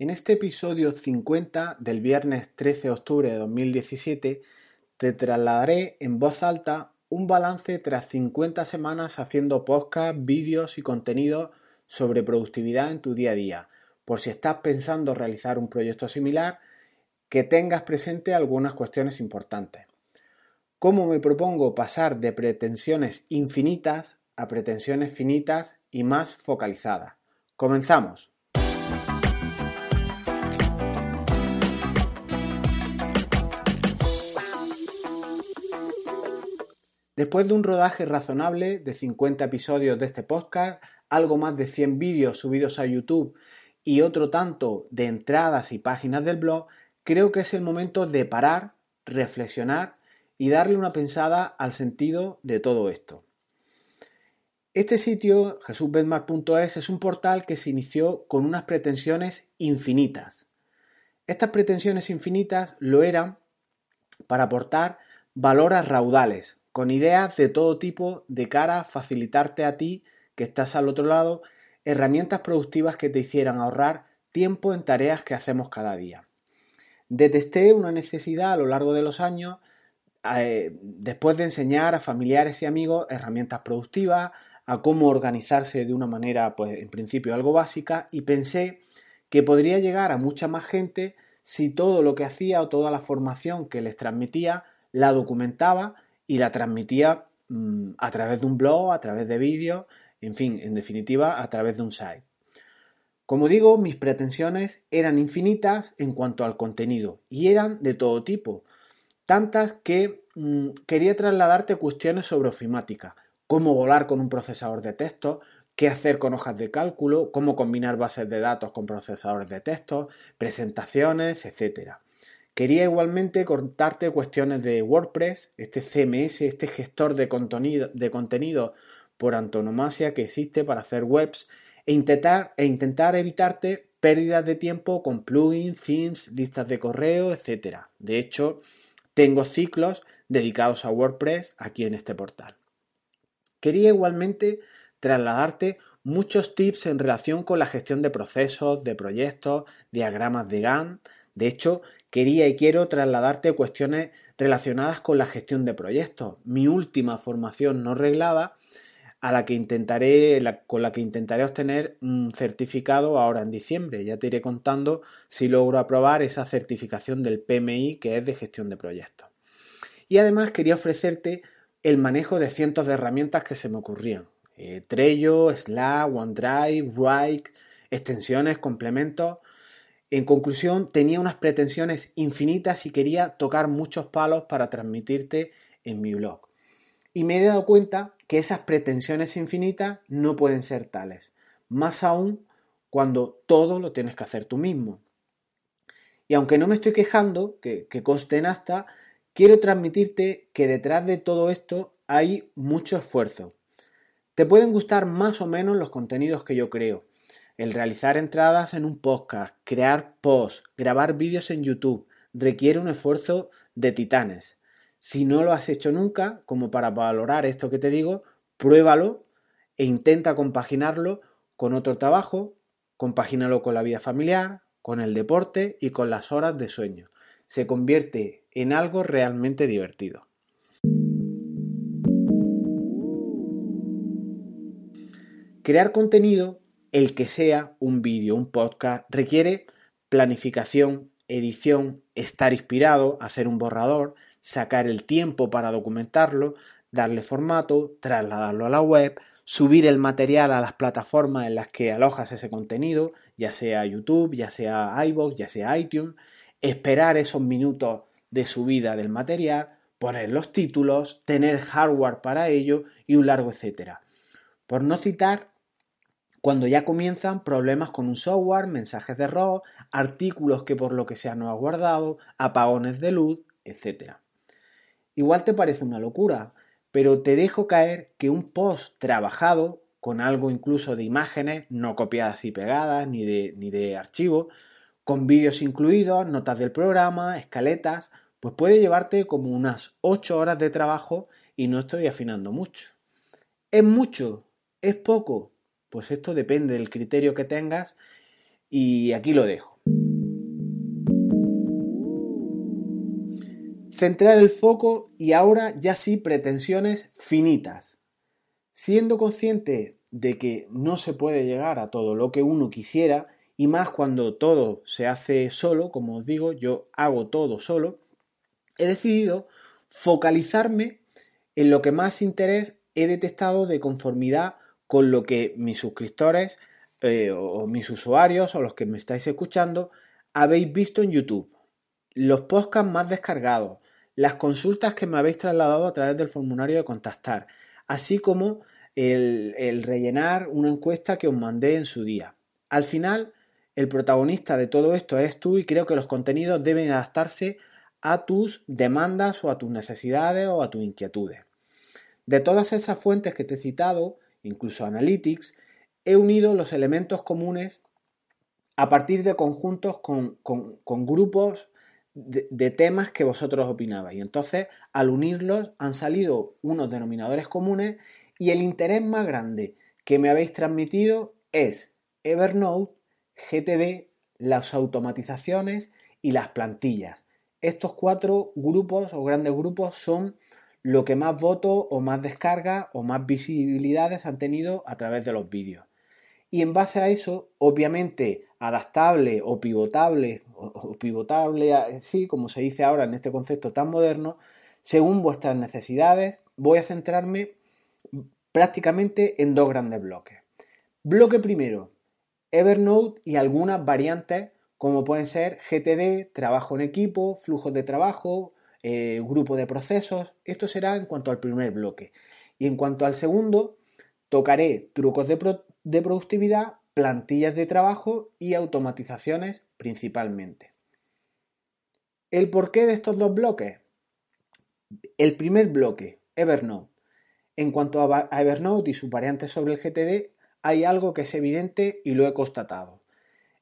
En este episodio 50 del viernes 13 de octubre de 2017 te trasladaré en voz alta un balance tras 50 semanas haciendo podcast, vídeos y contenido sobre productividad en tu día a día, por si estás pensando realizar un proyecto similar, que tengas presente algunas cuestiones importantes. ¿Cómo me propongo pasar de pretensiones infinitas a pretensiones finitas y más focalizadas? Comenzamos. Después de un rodaje razonable de 50 episodios de este podcast, algo más de 100 vídeos subidos a YouTube y otro tanto de entradas y páginas del blog, creo que es el momento de parar, reflexionar y darle una pensada al sentido de todo esto. Este sitio, jesusbedmar.es, es un portal que se inició con unas pretensiones infinitas. Estas pretensiones infinitas lo eran para aportar valor a raudales, con ideas de todo tipo de cara a facilitarte a ti, que estás al otro lado, herramientas productivas que te hicieran ahorrar tiempo en tareas que hacemos cada día. Detesté una necesidad a lo largo de los años, eh, después de enseñar a familiares y amigos herramientas productivas, a cómo organizarse de una manera, pues en principio algo básica, y pensé que podría llegar a mucha más gente si todo lo que hacía o toda la formación que les transmitía la documentaba y la transmitía mm, a través de un blog, a través de vídeos, en fin, en definitiva, a través de un site. Como digo, mis pretensiones eran infinitas en cuanto al contenido y eran de todo tipo, tantas que mm, quería trasladarte cuestiones sobre ofimática, cómo volar con un procesador de texto, qué hacer con hojas de cálculo, cómo combinar bases de datos con procesadores de texto, presentaciones, etc. Quería igualmente contarte cuestiones de WordPress, este CMS, este gestor de contenido, de contenido por antonomasia que existe para hacer webs e intentar, e intentar evitarte pérdidas de tiempo con plugins, themes, listas de correo, etc. De hecho, tengo ciclos dedicados a WordPress aquí en este portal. Quería igualmente trasladarte muchos tips en relación con la gestión de procesos, de proyectos, diagramas de Gantt. De hecho, quería y quiero trasladarte cuestiones relacionadas con la gestión de proyectos. Mi última formación no reglada a la que intentaré, con la que intentaré obtener un certificado ahora en diciembre. Ya te iré contando si logro aprobar esa certificación del PMI que es de gestión de proyectos. Y además quería ofrecerte el manejo de cientos de herramientas que se me ocurrían. Eh, Trello, Slack, OneDrive, Wrike, extensiones, complementos. En conclusión, tenía unas pretensiones infinitas y quería tocar muchos palos para transmitirte en mi blog. Y me he dado cuenta que esas pretensiones infinitas no pueden ser tales. Más aún cuando todo lo tienes que hacer tú mismo. Y aunque no me estoy quejando, que, que conste en hasta, quiero transmitirte que detrás de todo esto hay mucho esfuerzo. Te pueden gustar más o menos los contenidos que yo creo, el realizar entradas en un podcast, crear posts, grabar vídeos en YouTube, requiere un esfuerzo de titanes. Si no lo has hecho nunca, como para valorar esto que te digo, pruébalo e intenta compaginarlo con otro trabajo, compagínalo con la vida familiar, con el deporte y con las horas de sueño. Se convierte en algo realmente divertido. Crear contenido el que sea un vídeo, un podcast, requiere planificación, edición, estar inspirado, hacer un borrador, sacar el tiempo para documentarlo, darle formato, trasladarlo a la web, subir el material a las plataformas en las que alojas ese contenido, ya sea YouTube, ya sea iVoox, ya sea iTunes, esperar esos minutos de subida del material, poner los títulos, tener hardware para ello y un largo etcétera. Por no citar cuando ya comienzan problemas con un software, mensajes de error, artículos que por lo que sea no has guardado, apagones de luz, etc. Igual te parece una locura, pero te dejo caer que un post trabajado, con algo incluso de imágenes, no copiadas y pegadas, ni de, ni de archivo, con vídeos incluidos, notas del programa, escaletas, pues puede llevarte como unas 8 horas de trabajo y no estoy afinando mucho. ¿Es mucho? ¿Es poco? Pues esto depende del criterio que tengas y aquí lo dejo. Centrar el foco y ahora ya sí pretensiones finitas. Siendo consciente de que no se puede llegar a todo lo que uno quisiera, y más cuando todo se hace solo, como os digo, yo hago todo solo, he decidido focalizarme en lo que más interés he detectado de conformidad con lo que mis suscriptores eh, o mis usuarios o los que me estáis escuchando habéis visto en YouTube, los podcasts más descargados, las consultas que me habéis trasladado a través del formulario de contactar, así como el, el rellenar una encuesta que os mandé en su día. Al final, el protagonista de todo esto eres tú y creo que los contenidos deben adaptarse a tus demandas o a tus necesidades o a tus inquietudes. De todas esas fuentes que te he citado, incluso Analytics, he unido los elementos comunes a partir de conjuntos con, grupos de, temas que vosotros opinabais. Y entonces, al unirlos, han salido unos denominadores comunes y el interés más grande que me habéis transmitido es Evernote, GTD, las automatizaciones y las plantillas. Estos cuatro grupos o grandes grupos son lo que más votos o más descargas o más visibilidades han tenido a través de los vídeos. Y en base a eso, obviamente, adaptable o pivotable, o, pivotable, sí, como se dice ahora en este concepto tan moderno, según vuestras necesidades, voy a centrarme prácticamente en dos grandes bloques. Bloque primero, Evernote y algunas variantes como pueden ser GTD, trabajo en equipo, flujos de trabajo, eh, grupo de procesos. Esto será en cuanto al primer bloque. Y en cuanto al segundo, tocaré trucos de, de productividad, plantillas de trabajo y automatizaciones principalmente. ¿El porqué de estos dos bloques? El primer bloque, Evernote. En cuanto a Evernote y sus variantes sobre el GTD, hay algo que es evidente y lo he constatado.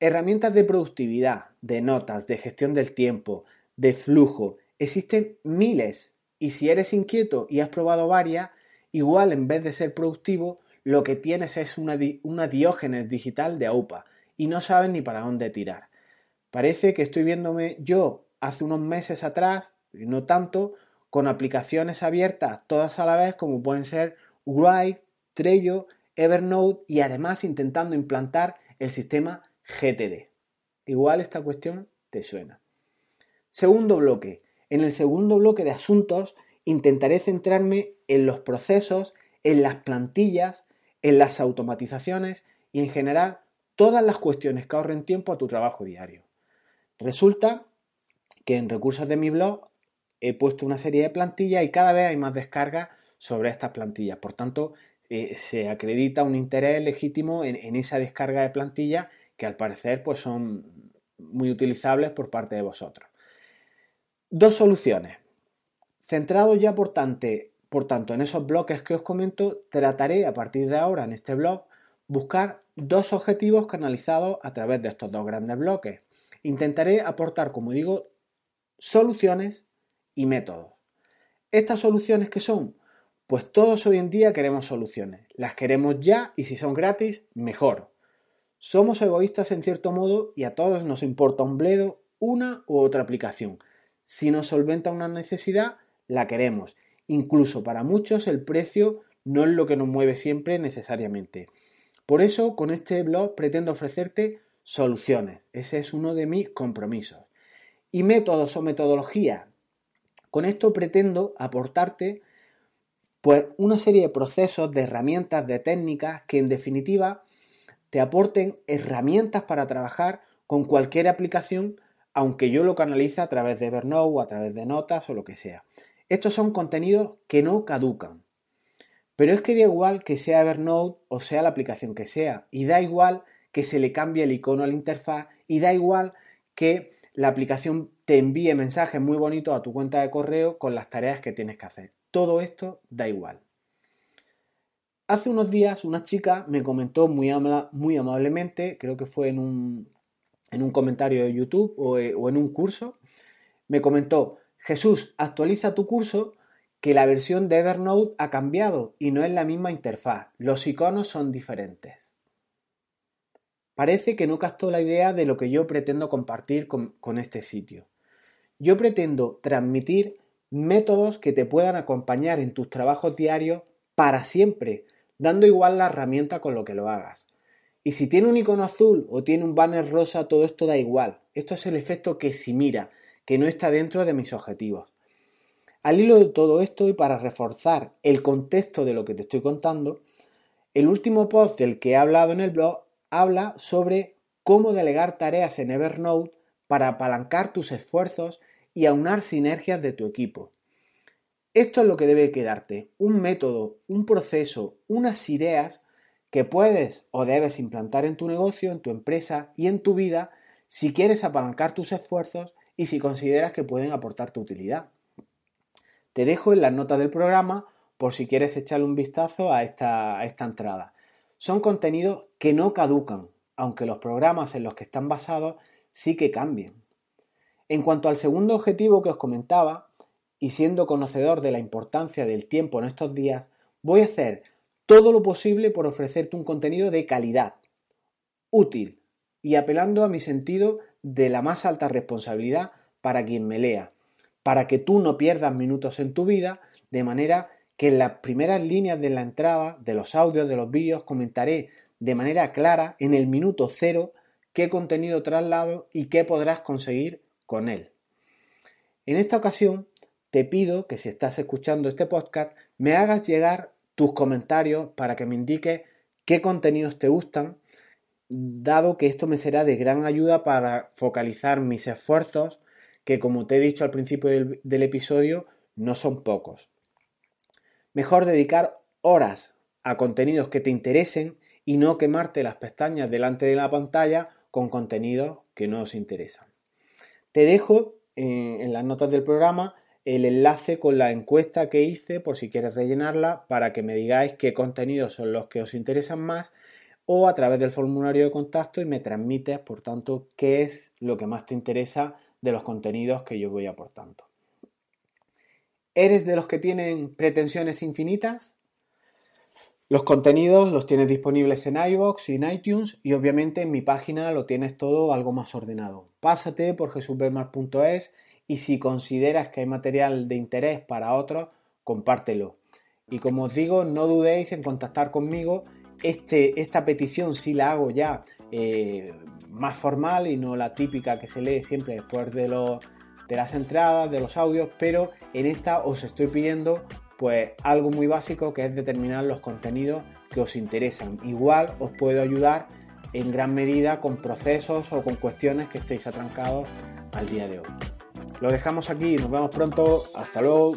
Herramientas de productividad, de notas, de gestión del tiempo, de flujo, existen miles y si eres inquieto y has probado varias, igual en vez de ser productivo, lo que tienes es una, diógenes digital de AUPA y no sabes ni para dónde tirar. Parece que estoy viéndome yo hace unos meses atrás, y no tanto, con aplicaciones abiertas todas a la vez como pueden ser Write, Trello, Evernote y además intentando implantar el sistema GTD. Igual esta cuestión te suena. Segundo bloque. En el segundo bloque de asuntos intentaré centrarme en los procesos, en las plantillas, en las automatizaciones y en general todas las cuestiones que ahorren tiempo a tu trabajo diario. Resulta que en recursos de mi blog he puesto una serie de plantillas y cada vez hay más descargas sobre estas plantillas. Por tanto, eh, se acredita un interés legítimo en, en esa descarga de plantillas que al parecer pues son muy utilizables por parte de vosotros. Dos soluciones. Centrado ya por, por tanto en esos bloques que os comento, trataré a partir de ahora en este blog buscar dos objetivos canalizados a través de estos dos grandes bloques. Intentaré aportar, como digo, soluciones y métodos. ¿Estas soluciones qué son? Pues todos hoy en día queremos soluciones. Las queremos ya y si son gratis, mejor. Somos egoístas en cierto modo y a todos nos importa un bledo una u otra aplicación. Si nos solventa una necesidad, la queremos. Incluso para muchos el precio no es lo que nos mueve siempre necesariamente. Por eso, con este blog pretendo ofrecerte soluciones. Ese es uno de mis compromisos. Y métodos o metodología. Con esto pretendo aportarte pues una serie de procesos, de herramientas, de técnicas que en definitiva te aporten herramientas para trabajar con cualquier aplicación, aunque yo lo canalice a través de Evernote o a través de notas o lo que sea. Estos son contenidos que no caducan. Pero es que da igual que sea Evernote o sea la aplicación que sea, y da igual que se le cambie el icono a la interfaz, y da igual que la aplicación te envíe mensajes muy bonitos a tu cuenta de correo con las tareas que tienes que hacer. Todo esto da igual. Hace unos días una chica me comentó muy, muy amablemente, creo que fue en un, en un comentario de YouTube o, eh, o en un curso, me comentó, Jesús, actualiza tu curso que la versión de Evernote ha cambiado y no es la misma interfaz, los iconos son diferentes. Parece que no captó la idea de lo que yo pretendo compartir con, este sitio. Yo pretendo transmitir métodos que te puedan acompañar en tus trabajos diarios para siempre, dando igual la herramienta con lo que lo hagas. Y si tiene un icono azul o tiene un banner rosa, todo esto da igual. Esto es el efecto que si mira, que no está dentro de mis objetivos. Al hilo de todo esto y para reforzar el contexto de lo que te estoy contando, el último post del que he hablado en el blog habla sobre cómo delegar tareas en Evernote para apalancar tus esfuerzos y aunar sinergias de tu equipo. Esto es lo que debe quedarte, un método, un proceso, unas ideas que puedes o debes implantar en tu negocio, en tu empresa y en tu vida si quieres apalancar tus esfuerzos y si consideras que pueden aportar tu utilidad. Te dejo en las notas del programa por si quieres echarle un vistazo a esta, a esta entrada. Son contenidos que no caducan, aunque los programas en los que están basados sí que cambien. En cuanto al segundo objetivo que os comentaba, y siendo conocedor de la importancia del tiempo en estos días, voy a hacer todo lo posible por ofrecerte un contenido de calidad, útil y apelando a mi sentido de la más alta responsabilidad para quien me lea, para que tú no pierdas minutos en tu vida, de manera que en las primeras líneas de la entrada, de los audios, de los vídeos, comentaré de manera clara en el minuto cero qué contenido traslado y qué podrás conseguir con él. En esta ocasión te pido que si estás escuchando este podcast me hagas llegar tus comentarios para que me indiques qué contenidos te gustan, dado que esto me será de gran ayuda para focalizar mis esfuerzos, que como te he dicho al principio del, episodio, no son pocos. Mejor dedicar horas a contenidos que te interesen y no quemarte las pestañas delante de la pantalla con contenidos que no os interesan. Te dejo eh, en las notas del programa el enlace con la encuesta que hice por si quieres rellenarla para que me digáis qué contenidos son los que os interesan más o a través del formulario de contacto y me transmites, por tanto, qué es lo que más te interesa de los contenidos que yo voy aportando. ¿Eres de los que tienen pretensiones infinitas? Los contenidos los tienes disponibles en iVoox y en iTunes y obviamente en mi página lo tienes todo algo más ordenado. Pásate por jesusbemar.es y si consideras que hay material de interés para otros, compártelo. Y como os digo, no dudéis en contactar conmigo. Este, esta petición sí la hago ya eh, más formal y no la típica que se lee siempre después de, de las entradas, de los audios, pero en esta os estoy pidiendo pues algo muy básico que es determinar los contenidos que os interesan. Igual os puedo ayudar en gran medida con procesos o con cuestiones que estéis atrancados al día de hoy. Lo dejamos aquí, nos vemos pronto, hasta luego.